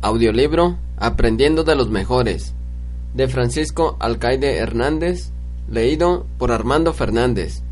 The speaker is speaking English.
Audiolibro Aprendiendo de los Mejores de Francisco Alcaide Hernández, leído por Armando Fernández.